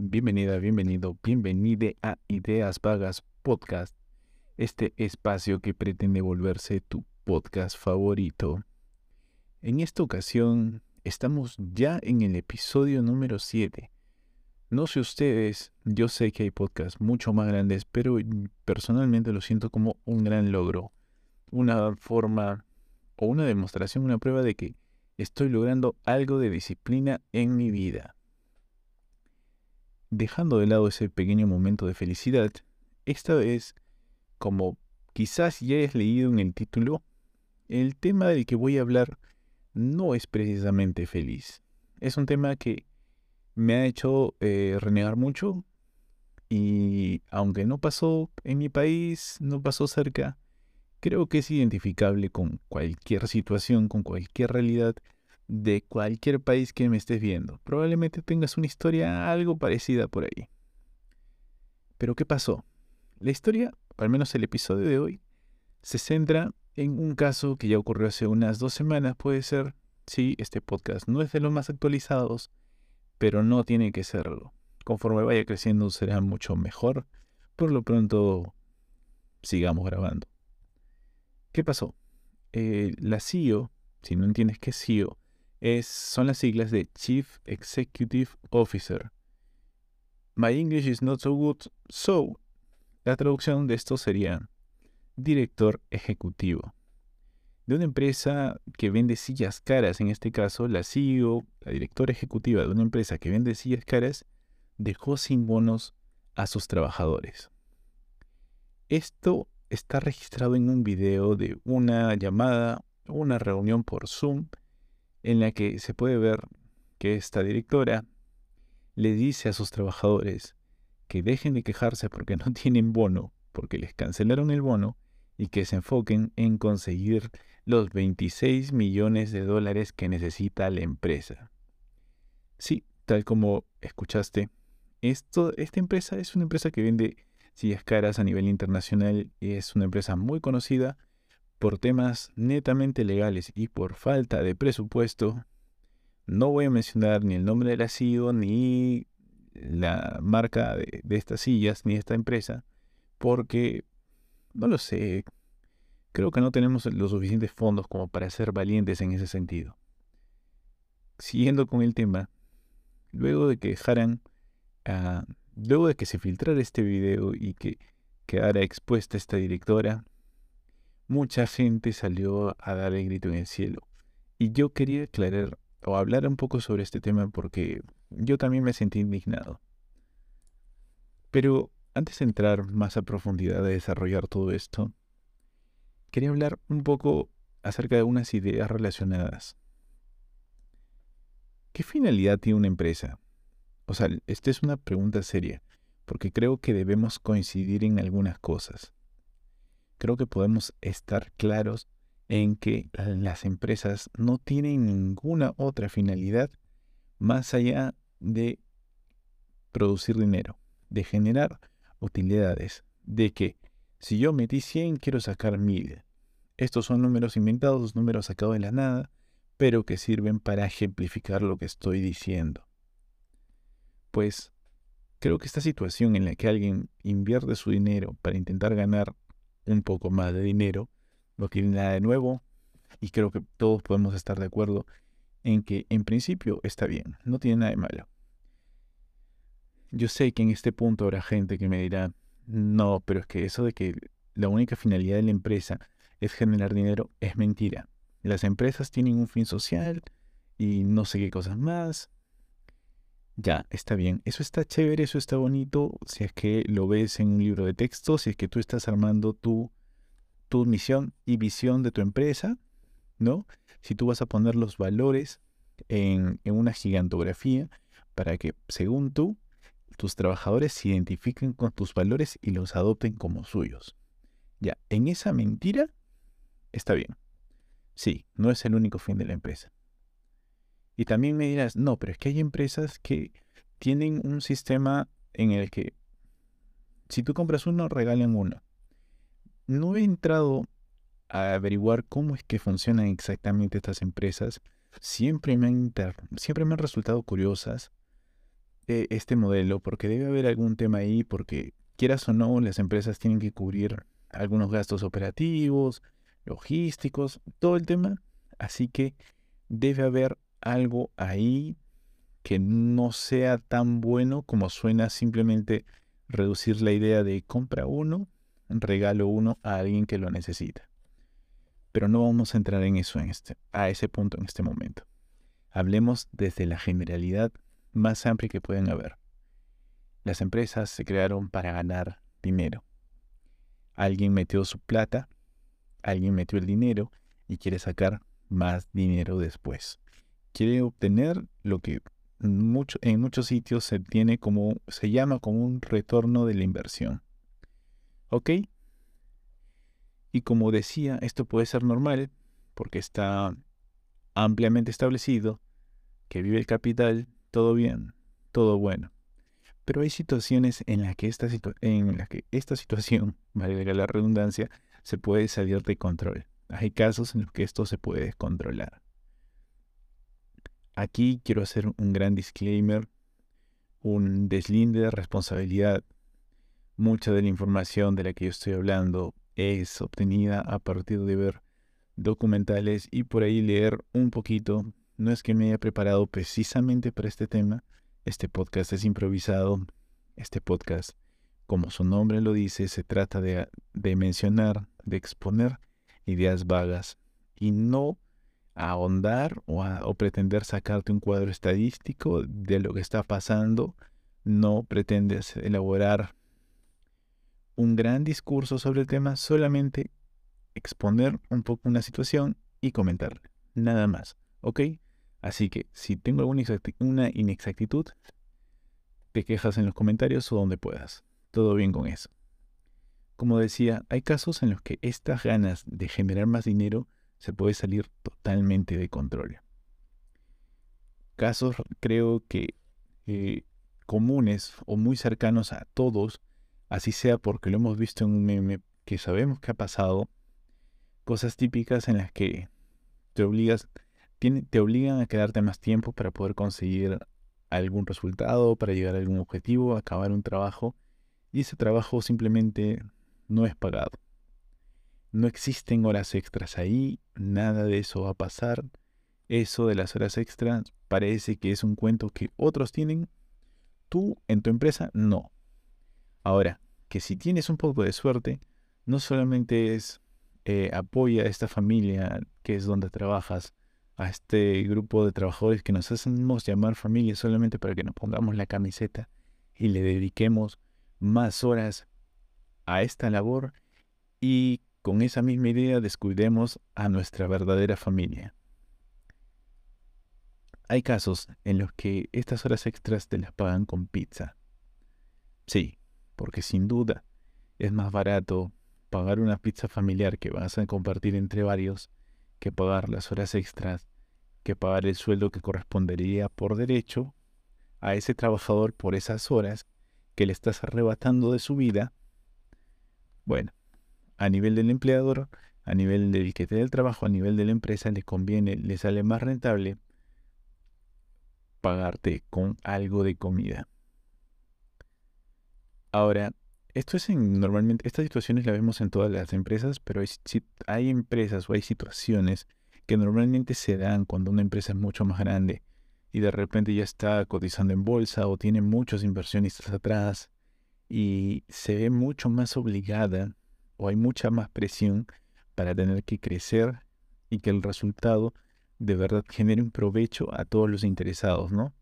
Bienvenida, bienvenido, bienvenide a Ideas Vagas Podcast, este espacio que pretende volverse tu podcast favorito. En esta ocasión estamos ya en el episodio número 7. No sé ustedes, yo sé que hay podcasts mucho más grandes, pero personalmente lo siento como un gran logro, una forma o una demostración, una prueba de que estoy logrando algo de disciplina en mi vida. Dejando de lado ese pequeño momento de felicidad, esta vez, como quizás ya hayas leído en el título, el tema del que voy a hablar no es precisamente feliz. Es un tema que me ha hecho eh, renegar mucho y aunque no pasó en mi país, no pasó cerca, creo que es identificable con cualquier situación, con cualquier realidad de cualquier país que me estés viendo. Probablemente tengas una historia algo parecida por ahí. Pero ¿qué pasó? La historia, al menos el episodio de hoy, se centra en un caso que ya ocurrió hace unas dos semanas, puede ser. Sí, este podcast no es de los más actualizados, pero no tiene que serlo. Conforme vaya creciendo será mucho mejor. Por lo pronto, sigamos grabando. ¿Qué pasó? Eh, la CEO, si no entiendes qué es CEO, es, son las siglas de Chief Executive Officer. My English is not so good, so la traducción de esto sería director ejecutivo. De una empresa que vende sillas caras, en este caso la CEO, la directora ejecutiva de una empresa que vende sillas caras, dejó sin bonos a sus trabajadores. Esto está registrado en un video de una llamada, una reunión por Zoom en la que se puede ver que esta directora le dice a sus trabajadores que dejen de quejarse porque no tienen bono, porque les cancelaron el bono, y que se enfoquen en conseguir los 26 millones de dólares que necesita la empresa. Sí, tal como escuchaste, esta empresa es una empresa que vende sillas caras a nivel internacional y es una empresa muy conocida por temas netamente legales y por falta de presupuesto, no voy a mencionar ni el nombre de la CEO ni la marca de, estas sillas ni esta empresa, porque no lo sé, creo que no tenemos los suficientes fondos como para ser valientes en ese sentido. Siguiendo con el tema, luego de que dejaran, luego de que se filtrara este video y que quedara expuesta esta directora, mucha gente salió a dar el grito en el cielo. Y yo quería aclarar o hablar un poco sobre este tema porque yo también me sentí indignado. Pero antes de entrar más a profundidad de desarrollar todo esto, quería hablar un poco acerca de unas ideas relacionadas. ¿Qué finalidad tiene una empresa? O sea, esta es una pregunta seria, porque creo que debemos coincidir en algunas cosas creo que podemos estar claros en que las empresas no tienen ninguna otra finalidad más allá de producir dinero, de generar utilidades, de que si yo metí 100 quiero sacar 1000. Estos son números inventados, números sacados de la nada, pero que sirven para ejemplificar lo que estoy diciendo. Pues creo que esta situación en la que alguien invierte su dinero para intentar ganar un poco más de dinero, no tiene nada de nuevo y creo que todos podemos estar de acuerdo en que en principio está bien, no tiene nada de malo. Yo sé que en este punto habrá gente que me dirá, no, pero es que eso de que la única finalidad de la empresa es generar dinero es mentira. Las empresas tienen un fin social y no sé qué cosas más. Ya, está bien. Eso está chévere, eso está bonito. Si es que lo ves en un libro de texto, si es que tú estás armando tu, tu misión y visión de tu empresa, ¿no? Si tú vas a poner los valores en, en una gigantografía para que, según tú, tus trabajadores se identifiquen con tus valores y los adopten como suyos. Ya, en esa mentira está bien. Sí, no es el único fin de la empresa. Y también me dirás, no, pero es que hay empresas que tienen un sistema en el que si tú compras uno, regalan uno. No he entrado a averiguar cómo es que funcionan exactamente estas empresas. Siempre me han, siempre me han resultado curiosas. eh, este modelo porque debe haber algún tema ahí, porque quieras o no, las empresas tienen que cubrir algunos gastos operativos, logísticos, todo el tema. Así que debe haber algo ahí que no sea tan bueno como suena simplemente reducir la idea de compra uno, regalo uno a alguien que lo necesita. Pero no vamos a entrar en eso en este, a ese punto en este momento. Hablemos desde la generalidad más amplia que pueden haber. Las empresas se crearon para ganar dinero. Alguien metió su plata, alguien metió el dinero y quiere sacar más dinero después. Quiere obtener lo que mucho, en muchos sitios se tiene como se llama como un retorno de la inversión. ¿Ok? Y como decía, esto puede ser normal porque está ampliamente establecido que vive el capital, todo bien, todo bueno. Pero hay situaciones en las que esta, que esta situación, valga la redundancia, se puede salir de control. Hay casos en los que esto se puede descontrolar. Aquí quiero hacer un gran disclaimer, un deslinde de responsabilidad. Mucha de la información de la que yo estoy hablando es obtenida a partir de ver documentales y por ahí leer un poquito. No es que me haya preparado precisamente para este tema. Este podcast es improvisado. Este podcast, como su nombre lo dice, se trata de, de mencionar, de exponer ideas vagas y no ahondar o, o pretender sacarte un cuadro estadístico de lo que está pasando. No pretendes elaborar un gran discurso sobre el tema, solamente exponer un poco una situación y comentar. Nada más. ¿Ok? Así que si tengo alguna una inexactitud, te quejas en los comentarios o donde puedas. Todo bien con eso. Como decía, hay casos en los que estas ganas de generar más dinero se puede salir totalmente de control. Casos creo que eh, comunes o muy cercanos a todos, así sea porque lo hemos visto en un meme que sabemos que ha pasado, cosas típicas en las que te obligas, te obligan a quedarte más tiempo para poder conseguir algún resultado, para llegar a algún objetivo, acabar un trabajo, y ese trabajo simplemente no es pagado. No existen horas extras ahí, nada de eso va a pasar. Eso de las horas extras parece que es un cuento que otros tienen, tú en tu empresa no. Ahora, que si tienes un poco de suerte, no solamente es eh, apoya a esta familia que es donde trabajas, a este grupo de trabajadores que nos hacemos llamar familia solamente para que nos pongamos la camiseta y le dediquemos más horas a esta labor y con esa misma idea descuidemos a nuestra verdadera familia. Hay casos en los que estas horas extras te las pagan con pizza. Sí, porque sin duda es más barato pagar una pizza familiar que vas a compartir entre varios que pagar las horas extras, que pagar el sueldo que correspondería por derecho a ese trabajador por esas horas que le estás arrebatando de su vida. Bueno, a nivel del empleador, a nivel del que te da el trabajo, a nivel de la empresa, le conviene, le sale más rentable pagarte con algo de comida. Ahora, esto es en, normalmente, estas situaciones las vemos en todas las empresas, pero hay, hay empresas o hay situaciones que normalmente se dan cuando una empresa es mucho más grande y de repente ya está cotizando en bolsa o tiene muchos inversionistas atrás y se ve mucho más obligada o hay mucha más presión para tener que crecer y que el resultado de verdad genere un provecho a todos los interesados, ¿no?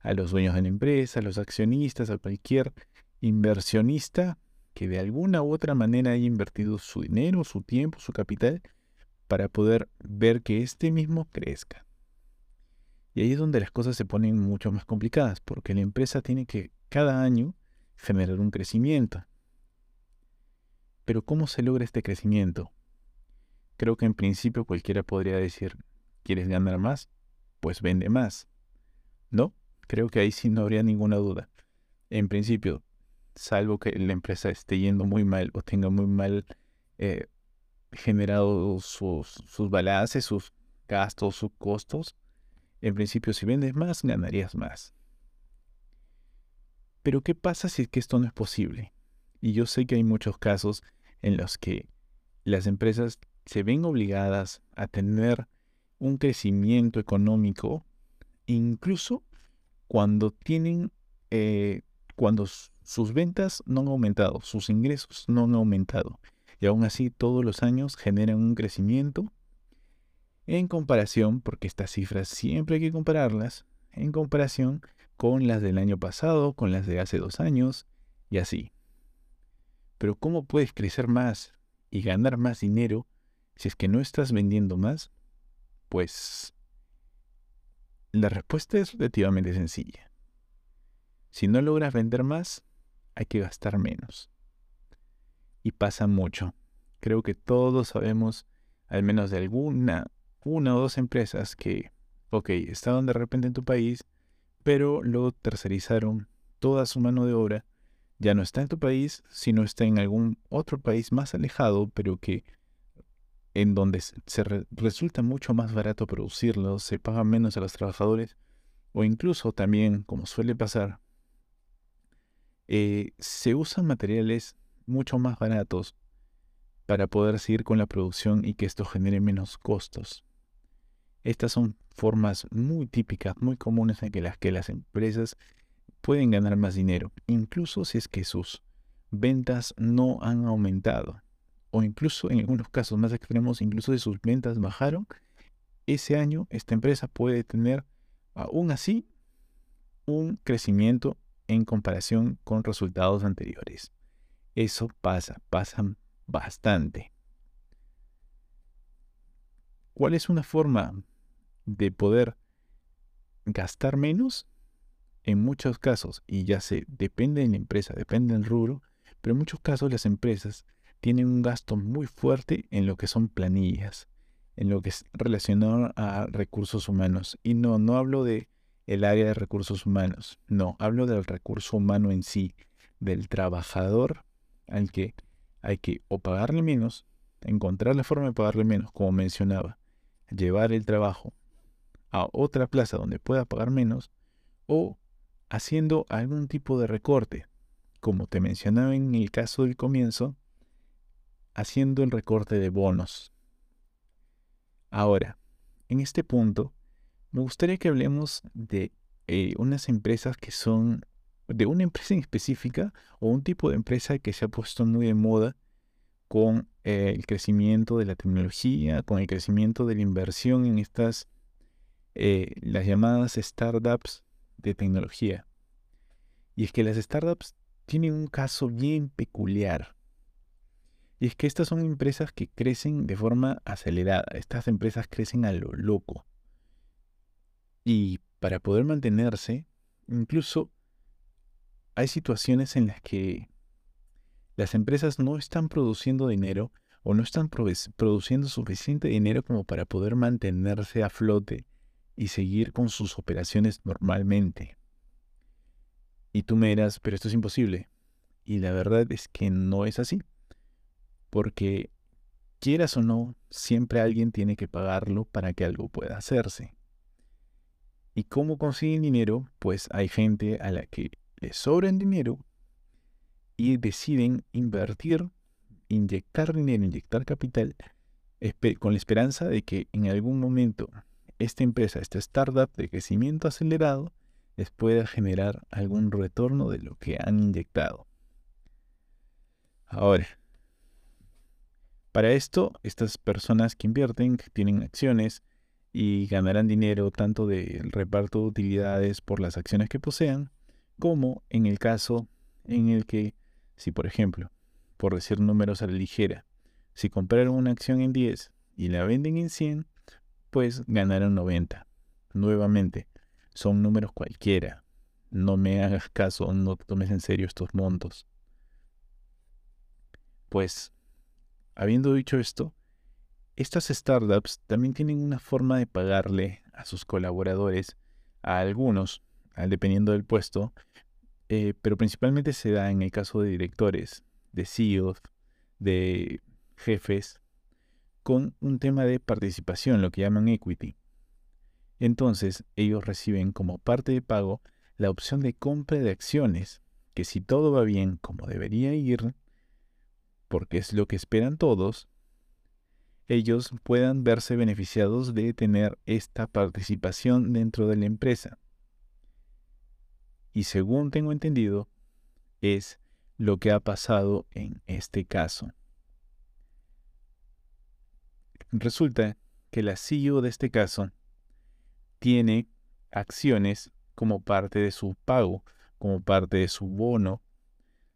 A los dueños de la empresa, a los accionistas, a cualquier inversionista que de alguna u otra manera haya invertido su dinero, su tiempo, su capital para poder ver que este mismo crezca. Y ahí es donde las cosas se ponen mucho más complicadas, porque la empresa tiene que cada año generar un crecimiento. Pero ¿cómo se logra este crecimiento? Creo que en principio cualquiera podría decir, ¿quieres ganar más? Pues vende más. ¿No? Creo que ahí sí no habría ninguna duda. En principio, salvo que la empresa esté yendo muy mal o tenga muy mal eh, generado sus, sus balances, sus gastos, sus costos, en principio si vendes más, ganarías más. Pero ¿qué pasa si es que esto no es posible? Y yo sé que hay muchos casos en los que las empresas se ven obligadas a tener un crecimiento económico, incluso cuando tienen, eh, cuando sus ventas no han aumentado, sus ingresos no han aumentado. Y aún así todos los años generan un crecimiento en comparación, porque estas cifras siempre hay que compararlas, en comparación con las del año pasado, con las de hace dos años y así. Pero ¿cómo puedes crecer más y ganar más dinero si es que no estás vendiendo más? Pues la respuesta es relativamente sencilla. Si no logras vender más, hay que gastar menos. Y pasa mucho. Creo que todos sabemos, al menos de alguna, una o dos empresas que, ok, estaban de repente en tu país, pero luego tercerizaron toda su mano de obra. Ya no está en tu país, sino está en algún otro país más alejado, pero que en donde se resulta mucho más barato producirlo, se paga menos a los trabajadores, o incluso también, como suele pasar, eh, se usan materiales mucho más baratos para poder seguir con la producción y que esto genere menos costos. Estas son formas muy típicas, muy comunes en que las que las empresas pueden ganar más dinero, incluso si es que sus ventas no han aumentado o incluso en algunos casos más extremos, incluso si sus ventas bajaron, ese año esta empresa puede tener aún así un crecimiento en comparación con resultados anteriores. Eso pasa, pasa bastante. ¿Cuál es una forma de poder gastar menos? En muchos casos, y ya sé, depende de la empresa, depende del rubro, pero en muchos casos las empresas tienen un gasto muy fuerte en lo que son planillas, en lo que es relacionado a recursos humanos. Y no, no hablo de el área de recursos humanos, no, hablo del recurso humano en sí, del trabajador al que hay que o pagarle menos, encontrar la forma de pagarle menos, como mencionaba, llevar el trabajo a otra plaza donde pueda pagar menos, o haciendo algún tipo de recorte, como te mencionaba en el caso del comienzo, haciendo el recorte de bonos. Ahora, en este punto, me gustaría que hablemos de eh, unas empresas que son, de una empresa en específica o un tipo de empresa que se ha puesto muy de moda con eh, el crecimiento de la tecnología, con el crecimiento de la inversión en estas, eh, las llamadas startups de tecnología. Y es que las startups tienen un caso bien peculiar. Y es que estas son empresas que crecen de forma acelerada. Estas empresas crecen a lo loco. Y para poder mantenerse, incluso hay situaciones en las que las empresas no están produciendo dinero o no están produciendo suficiente dinero como para poder mantenerse a flote y seguir con sus operaciones normalmente. Y tú me dirás, pero esto es imposible. Y la verdad es que no es así porque quieras o no, siempre alguien tiene que pagarlo para que algo pueda hacerse. ¿Y cómo consiguen dinero? Pues hay gente a la que le sobra el dinero y deciden invertir, inyectar dinero, inyectar capital, con la esperanza de que en algún momento esta empresa, esta startup de crecimiento acelerado, les pueda generar algún retorno de lo que han inyectado. Ahora, para esto, estas personas que invierten tienen acciones y ganarán dinero tanto del reparto de utilidades por las acciones que posean, como en el caso en el que, si por ejemplo, por decir números a la ligera, si compraron una acción en 10 y la venden en 100, pues ganarán 90. Nuevamente, son números cualquiera. No me hagas caso, no tomes en serio estos montos. Pues Habiendo dicho esto, estas startups también tienen una forma de pagarle a sus colaboradores, a algunos, dependiendo del puesto, eh, pero principalmente se da en el caso de directores, de CEOs, de jefes, con un tema de participación, lo que llaman equity. Entonces, ellos reciben como parte de pago la opción de compra de acciones que si todo va bien como debería ir, porque es lo que esperan todos, ellos puedan verse beneficiados de tener esta participación dentro de la empresa. Y según tengo entendido, es lo que ha pasado en este caso. Resulta que la CEO de este caso tiene acciones como parte de su pago, como parte de su bono,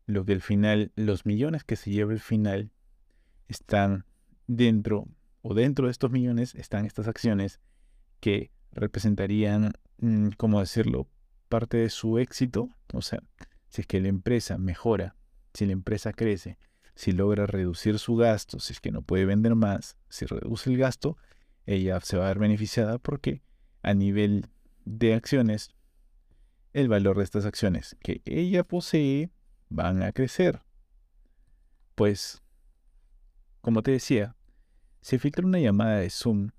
lo que al final, los millones que se lleva al final están dentro o dentro de estos millones están estas acciones que representarían, mm, ¿cómo decirlo?, parte de su éxito. O sea, si es que la empresa mejora, si la empresa crece, si logra reducir su gasto, si es que no puede vender más, si reduce el gasto, ella se va a ver beneficiada porque a nivel de acciones, el valor de estas acciones que ella posee van a crecer. Pues, como te decía, se filtra una llamada de Zoom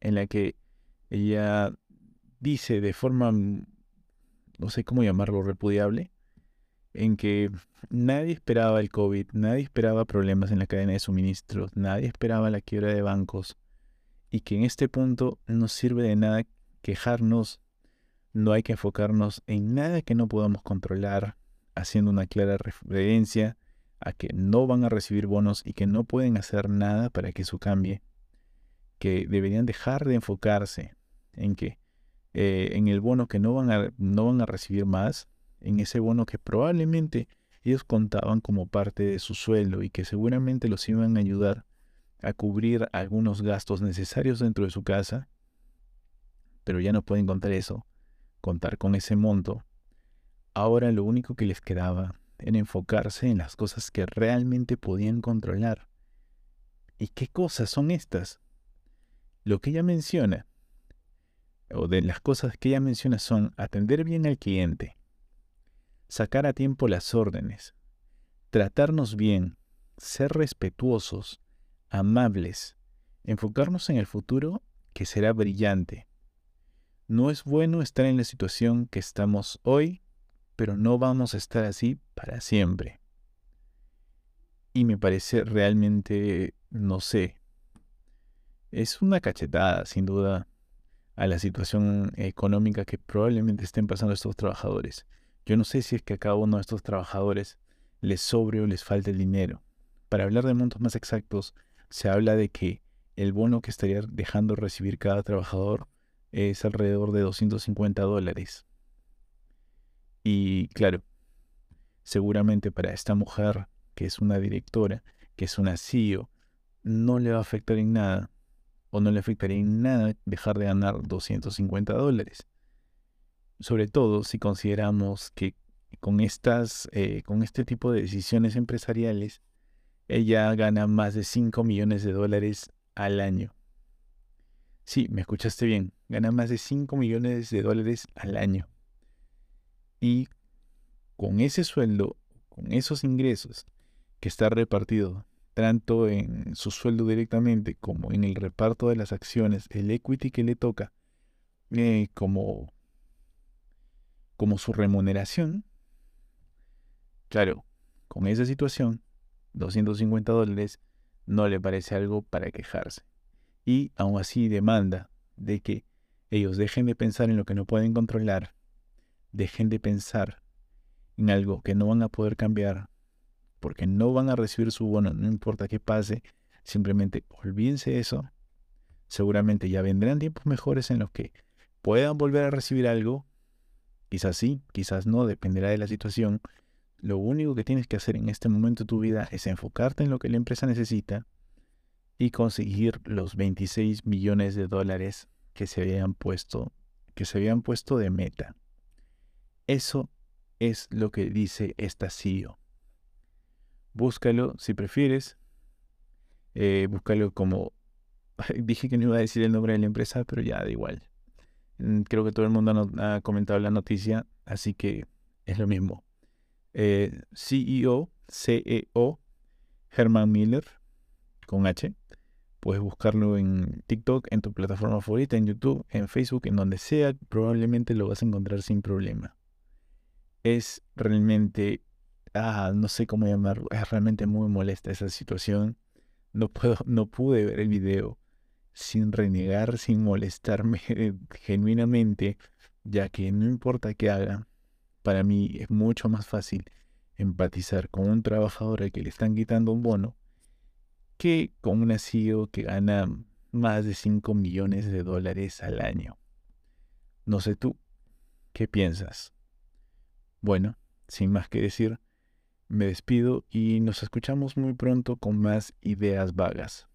en la que ella dice de forma, no sé cómo llamarlo, repudiable, en que nadie esperaba el COVID, nadie esperaba problemas en la cadena de suministros, nadie esperaba la quiebra de bancos y que en este punto no sirve de nada quejarnos, no hay que enfocarnos en nada que no podamos controlar, haciendo una clara referencia a que no van a recibir bonos y que no pueden hacer nada para que eso cambie, que deberían dejar de enfocarse en que eh, en el bono que no van, a, no van a recibir más, en ese bono que probablemente ellos contaban como parte de su sueldo y que seguramente los iban a ayudar a cubrir algunos gastos necesarios dentro de su casa, pero ya no pueden contar eso, contar con ese monto. Ahora lo único que les quedaba era enfocarse en las cosas que realmente podían controlar. ¿Y qué cosas son estas? Lo que ella menciona, o de las cosas que ella menciona son atender bien al cliente, sacar a tiempo las órdenes, tratarnos bien, ser respetuosos, amables, enfocarnos en el futuro que será brillante. No es bueno estar en la situación que estamos hoy, pero no vamos a estar así para siempre. Y me parece realmente, no sé, es una cachetada, sin duda, a la situación económica que probablemente estén pasando estos trabajadores. Yo no sé si es que a cada uno de estos trabajadores les sobre o les falta el dinero. Para hablar de montos más exactos, se habla de que el bono que estaría dejando recibir cada trabajador es alrededor de 250 dólares. Y claro, seguramente para esta mujer, que es una directora, que es una CEO, no le va a afectar en nada, o no le afectaría en nada dejar de ganar 250 dólares sobre todo si consideramos que con, estas, eh, con este tipo de decisiones empresariales, ella gana más de 5 millones de dólares al año. Sí, me escuchaste bien, gana más de 5 millones de dólares al año. Y con ese sueldo, con esos ingresos que está repartido tanto en su sueldo directamente como en el reparto de las acciones, el equity que le toca, eh, como como su remuneración, claro, con esa situación, 250 dólares no le parece algo para quejarse. Y aún así demanda de que ellos dejen de pensar en lo que no pueden controlar, dejen de pensar en algo que no van a poder cambiar, porque no van a recibir su bono, no importa qué pase, simplemente olvídense eso. Seguramente ya vendrán tiempos mejores en los que puedan volver a recibir algo Quizás sí, quizás no, dependerá de la situación. Lo único que tienes que hacer en este momento de tu vida es enfocarte en lo que la empresa necesita y conseguir los 26 millones de dólares que se habían puesto, que se habían puesto de meta. Eso es lo que dice esta CEO. Búscalo si prefieres. Eh, búscalo como... Dije que no iba a decir el nombre de la empresa, pero ya da igual. Mm, creo que todo el mundo ha comentado la noticia, así que es lo mismo. Eh, CEO, CEO, Herman Miller, con H. Puedes buscarlo en TikTok, en tu plataforma favorita, en YouTube, en Facebook, en donde sea, probablemente lo vas a encontrar sin problema. es realmente, ah, no sé cómo llamarlo, es realmente muy molesta esa situación. No puedo, no pude ver el video sin renegar, sin molestarme genuinamente, ya que no importa qué haga, para mí es mucho más fácil empatizar con un trabajador al que le están quitando un bono que con un CEO que gana más de 5 millones de dólares al año. No sé tú, ¿qué piensas? Bueno, sin más que decir, me despido y nos escuchamos muy pronto con más ideas vagas.